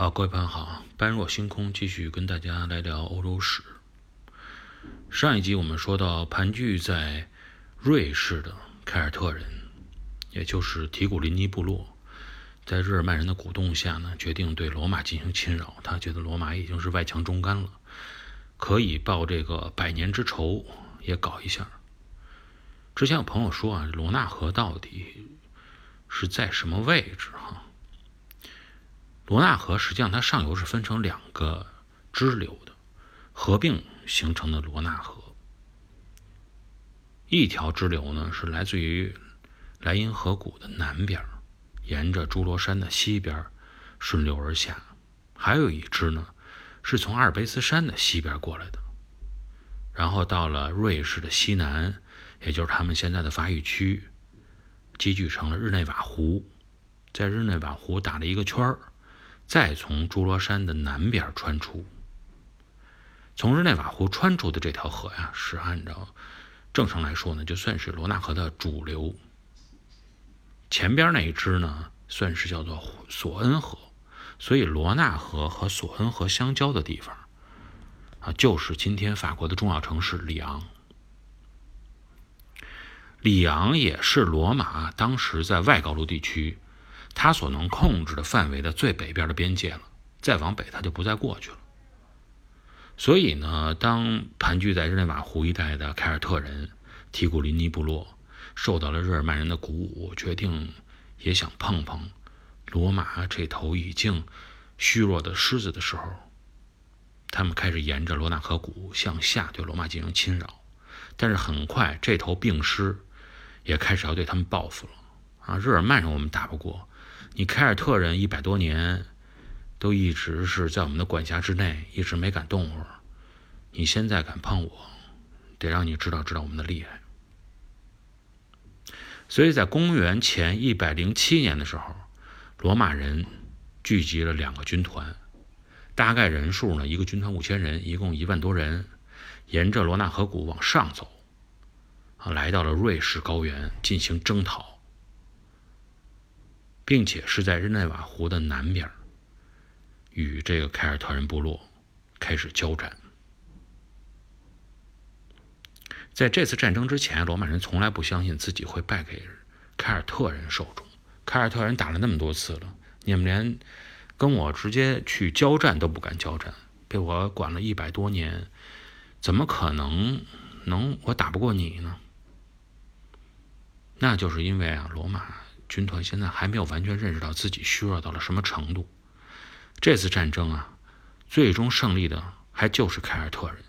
好，各位朋友好，般若星空继续跟大家来聊欧洲史。上一集我们说到，盘踞在瑞士的凯尔特人，也就是提古林尼部落，在日耳曼人的鼓动下呢，决定对罗马进行侵扰。他觉得罗马已经是外强中干了，可以报这个百年之仇，也搞一下。之前有朋友说啊，罗纳河到底是在什么位置？哈？罗纳河实际上它上游是分成两个支流的，合并形成的罗纳河。一条支流呢是来自于莱茵河谷的南边，沿着侏罗山的西边顺流而下；还有一支呢是从阿尔卑斯山的西边过来的，然后到了瑞士的西南，也就是他们现在的法语区，集聚成了日内瓦湖，在日内瓦湖打了一个圈儿。再从朱罗山的南边穿出，从日内瓦湖穿出的这条河呀，是按照正常来说呢，就算是罗纳河的主流。前边那一支呢，算是叫做索恩河，所以罗纳河和索恩河相交的地方啊，就是今天法国的重要城市里昂。里昂也是罗马当时在外高卢地区。他所能控制的范围的最北边的边界了，再往北他就不再过去了。所以呢，当盘踞在日内瓦湖一带的凯尔特人提古林尼部落受到了日耳曼人的鼓舞，决定也想碰碰罗马这头已经虚弱的狮子的时候，他们开始沿着罗纳河谷向下对罗马进行侵扰。但是很快，这头病狮也开始要对他们报复了啊！日耳曼人我们打不过。你凯尔特人一百多年都一直是在我们的管辖之内，一直没敢动过。你现在敢碰我，得让你知道知道我们的厉害。所以在公元前一百零七年的时候，罗马人聚集了两个军团，大概人数呢，一个军团五千人，一共一万多人，沿着罗纳河谷往上走，啊，来到了瑞士高原进行征讨。并且是在日内瓦湖的南边，与这个凯尔特人部落开始交战。在这次战争之前，罗马人从来不相信自己会败给凯尔特人手中。凯尔特人打了那么多次了，你们连跟我直接去交战都不敢交战，被我管了一百多年，怎么可能能我打不过你呢？那就是因为啊，罗马。军团现在还没有完全认识到自己虚弱到了什么程度。这次战争啊，最终胜利的还就是凯尔特人。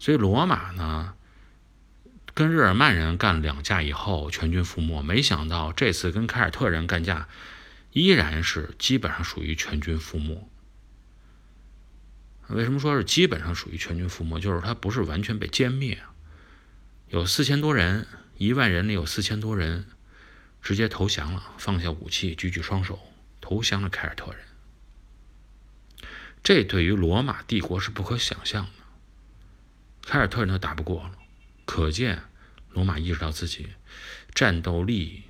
所以罗马呢，跟日耳曼人干了两架以后，全军覆没。没想到这次跟凯尔特人干架，依然是基本上属于全军覆没。为什么说是基本上属于全军覆没？就是他不是完全被歼灭，有四千多人。一万人里有四千多人直接投降了，放下武器，举举双手投降了凯尔特人。这对于罗马帝国是不可想象的。凯尔特人都打不过了，可见罗马意识到自己战斗力、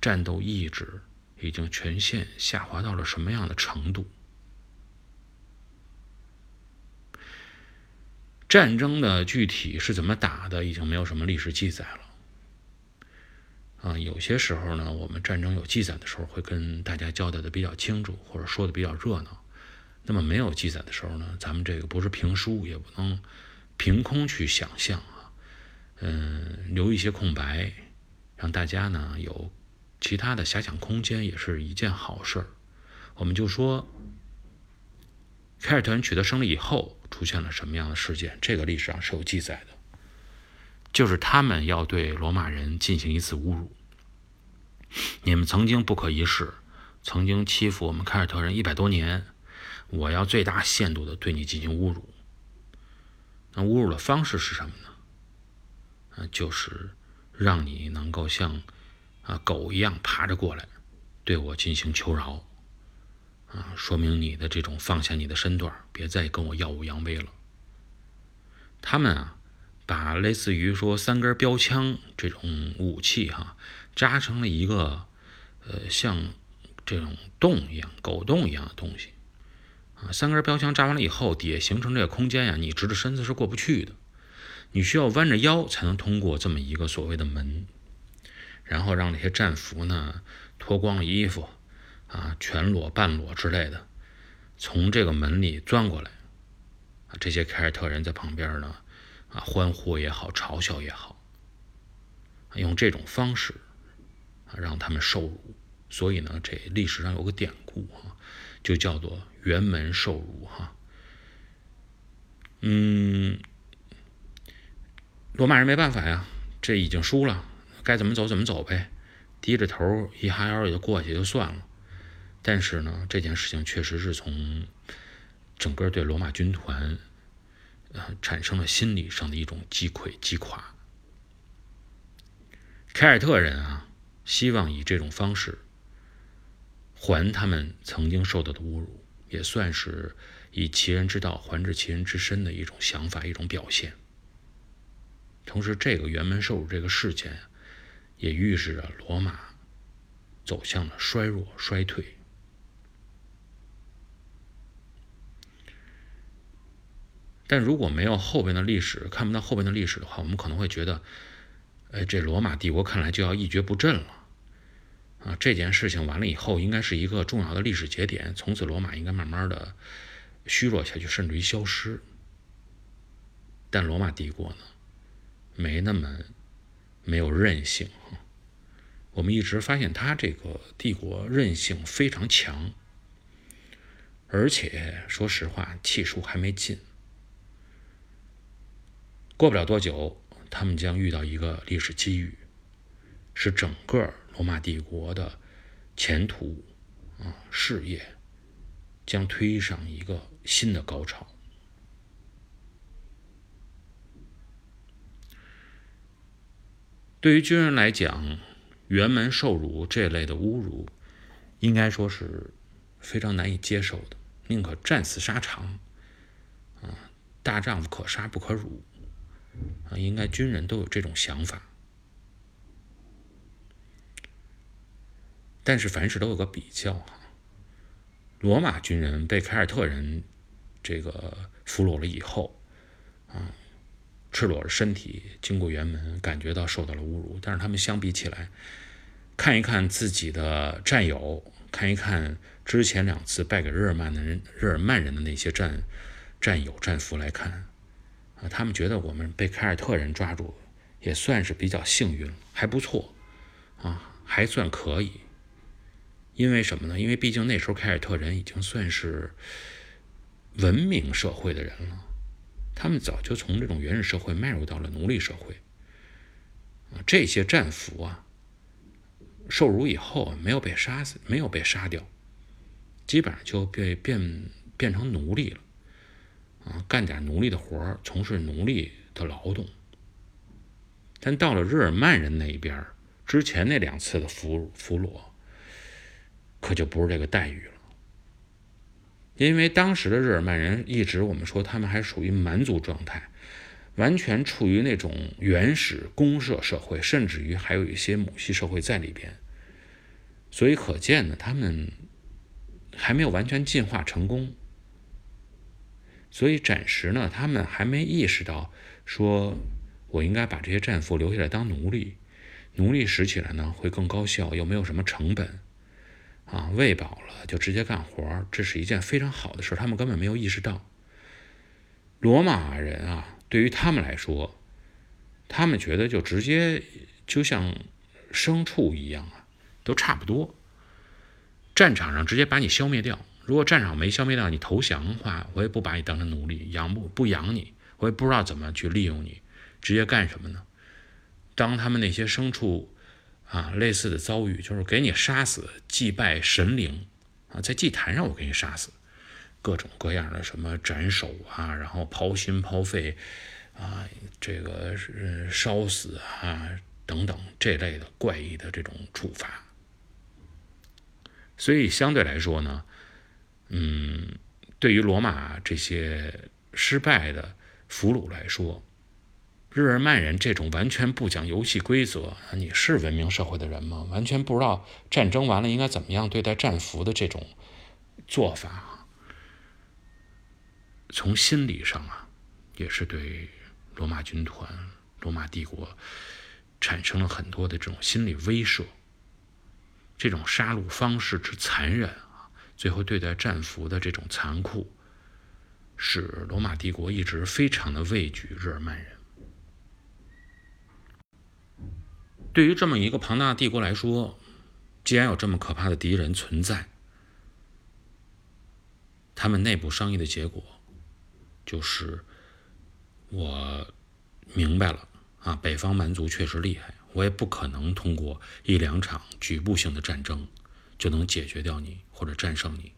战斗意志已经全线下滑到了什么样的程度。战争的具体是怎么打的，已经没有什么历史记载了。啊，有些时候呢，我们战争有记载的时候，会跟大家交代的比较清楚，或者说的比较热闹。那么没有记载的时候呢，咱们这个不是评书，也不能凭空去想象啊。嗯，留一些空白，让大家呢有其他的遐想空间，也是一件好事儿。我们就说，凯尔特人取得胜利以后，出现了什么样的事件？这个历史上是有记载的。就是他们要对罗马人进行一次侮辱。你们曾经不可一世，曾经欺负我们凯尔特人一百多年，我要最大限度的对你进行侮辱。那侮辱的方式是什么呢？啊，就是让你能够像啊狗一样爬着过来，对我进行求饶。啊，说明你的这种放下你的身段，别再跟我耀武扬威了。他们啊。把类似于说三根标枪这种武器哈，扎成了一个呃像这种洞一样、狗洞一样的东西啊。三根标枪扎完了以后，底下形成这个空间呀，你直着身子是过不去的，你需要弯着腰才能通过这么一个所谓的门，然后让那些战俘呢脱光了衣服啊，全裸、半裸之类的，从这个门里钻过来。这些凯尔特人在旁边呢啊，欢呼也好，嘲笑也好，用这种方式啊让他们受辱。所以呢，这历史上有个典故啊，就叫做“辕门受辱”哈。嗯，罗马人没办法呀，这已经输了，该怎么走怎么走呗，低着头一哈腰也就过去就算了。但是呢，这件事情确实是从整个对罗马军团呃产生了心理上的一种击溃、击垮。凯尔特人啊，希望以这种方式。还他们曾经受到的侮辱，也算是以其人之道还治其人之身的一种想法、一种表现。同时，这个辕门受辱这个事件，也预示着罗马走向了衰弱、衰退。但如果没有后边的历史，看不到后边的历史的话，我们可能会觉得，哎，这罗马帝国看来就要一蹶不振了。啊，这件事情完了以后，应该是一个重要的历史节点。从此，罗马应该慢慢的虚弱下去，甚至于消失。但罗马帝国呢，没那么没有韧性。我们一直发现，它这个帝国韧性非常强，而且说实话，气数还没尽。过不了多久，他们将遇到一个历史机遇，是整个。罗马帝国的前途啊，事业将推上一个新的高潮。对于军人来讲，辕门受辱这类的侮辱，应该说是非常难以接受的。宁可战死沙场，啊，大丈夫可杀不可辱，啊，应该军人都有这种想法。但是凡事都有个比较哈，罗马军人被凯尔特人这个俘虏了以后，啊，赤裸着身体经过辕门，感觉到受到了侮辱。但是他们相比起来，看一看自己的战友，看一看之前两次败给日耳曼的人、日耳曼人的那些战战友、战俘来看，啊，他们觉得我们被凯尔特人抓住也算是比较幸运，还不错，啊，还算可以。因为什么呢？因为毕竟那时候凯尔特人已经算是文明社会的人了，他们早就从这种原始社会迈入到了奴隶社会。这些战俘啊，受辱以后没有被杀死，没有被杀掉，基本上就被变变成奴隶了，啊，干点奴隶的活从事奴隶的劳动。但到了日耳曼人那一边，之前那两次的俘俘虏。可就不是这个待遇了，因为当时的日耳曼人一直我们说他们还属于蛮族状态，完全处于那种原始公社社会，甚至于还有一些母系社会在里边，所以可见呢，他们还没有完全进化成功，所以暂时呢，他们还没意识到说我应该把这些战俘留下来当奴隶，奴隶使起来呢会更高效，又没有什么成本。啊，喂饱了就直接干活这是一件非常好的事他们根本没有意识到。罗马人啊，对于他们来说，他们觉得就直接就像牲畜一样啊，都差不多。战场上直接把你消灭掉，如果战场没消灭掉，你投降的话，我也不把你当成奴隶，养不不养你，我也不知道怎么去利用你，直接干什么呢？当他们那些牲畜。啊，类似的遭遇就是给你杀死，祭拜神灵啊，在祭坛上我给你杀死，各种各样的什么斩首啊，然后抛心抛肺啊，这个是烧死啊等等这类的怪异的这种处罚。所以相对来说呢，嗯，对于罗马这些失败的俘虏来说，日耳曼人这种完全不讲游戏规则，你是文明社会的人吗？完全不知道战争完了应该怎么样对待战俘的这种做法，从心理上啊，也是对罗马军团、罗马帝国产生了很多的这种心理威慑。这种杀戮方式之残忍啊，最后对待战俘的这种残酷，使罗马帝国一直非常的畏惧日耳曼人。对于这么一个庞大的帝国来说，既然有这么可怕的敌人存在，他们内部商议的结果就是：我明白了啊，北方蛮族确实厉害，我也不可能通过一两场局部性的战争就能解决掉你或者战胜你。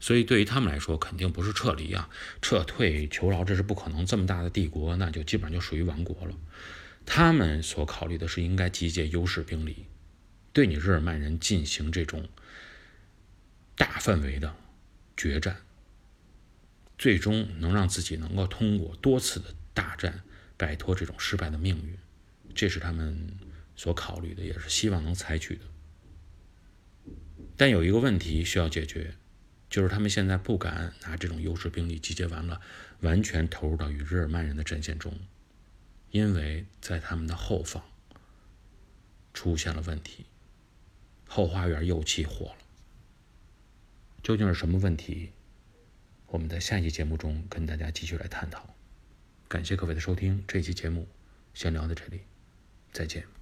所以对于他们来说，肯定不是撤离啊，撤退求饶，这是不可能。这么大的帝国，那就基本上就属于亡国了。他们所考虑的是应该集结优势兵力，对你日耳曼人进行这种大范围的决战，最终能让自己能够通过多次的大战摆脱这种失败的命运，这是他们所考虑的，也是希望能采取的。但有一个问题需要解决，就是他们现在不敢拿这种优势兵力集结完了，完全投入到与日耳曼人的阵线中。因为在他们的后方出现了问题，后花园又起火了。究竟是什么问题？我们在下一期节目中跟大家继续来探讨。感谢各位的收听，这期节目先聊到这里，再见。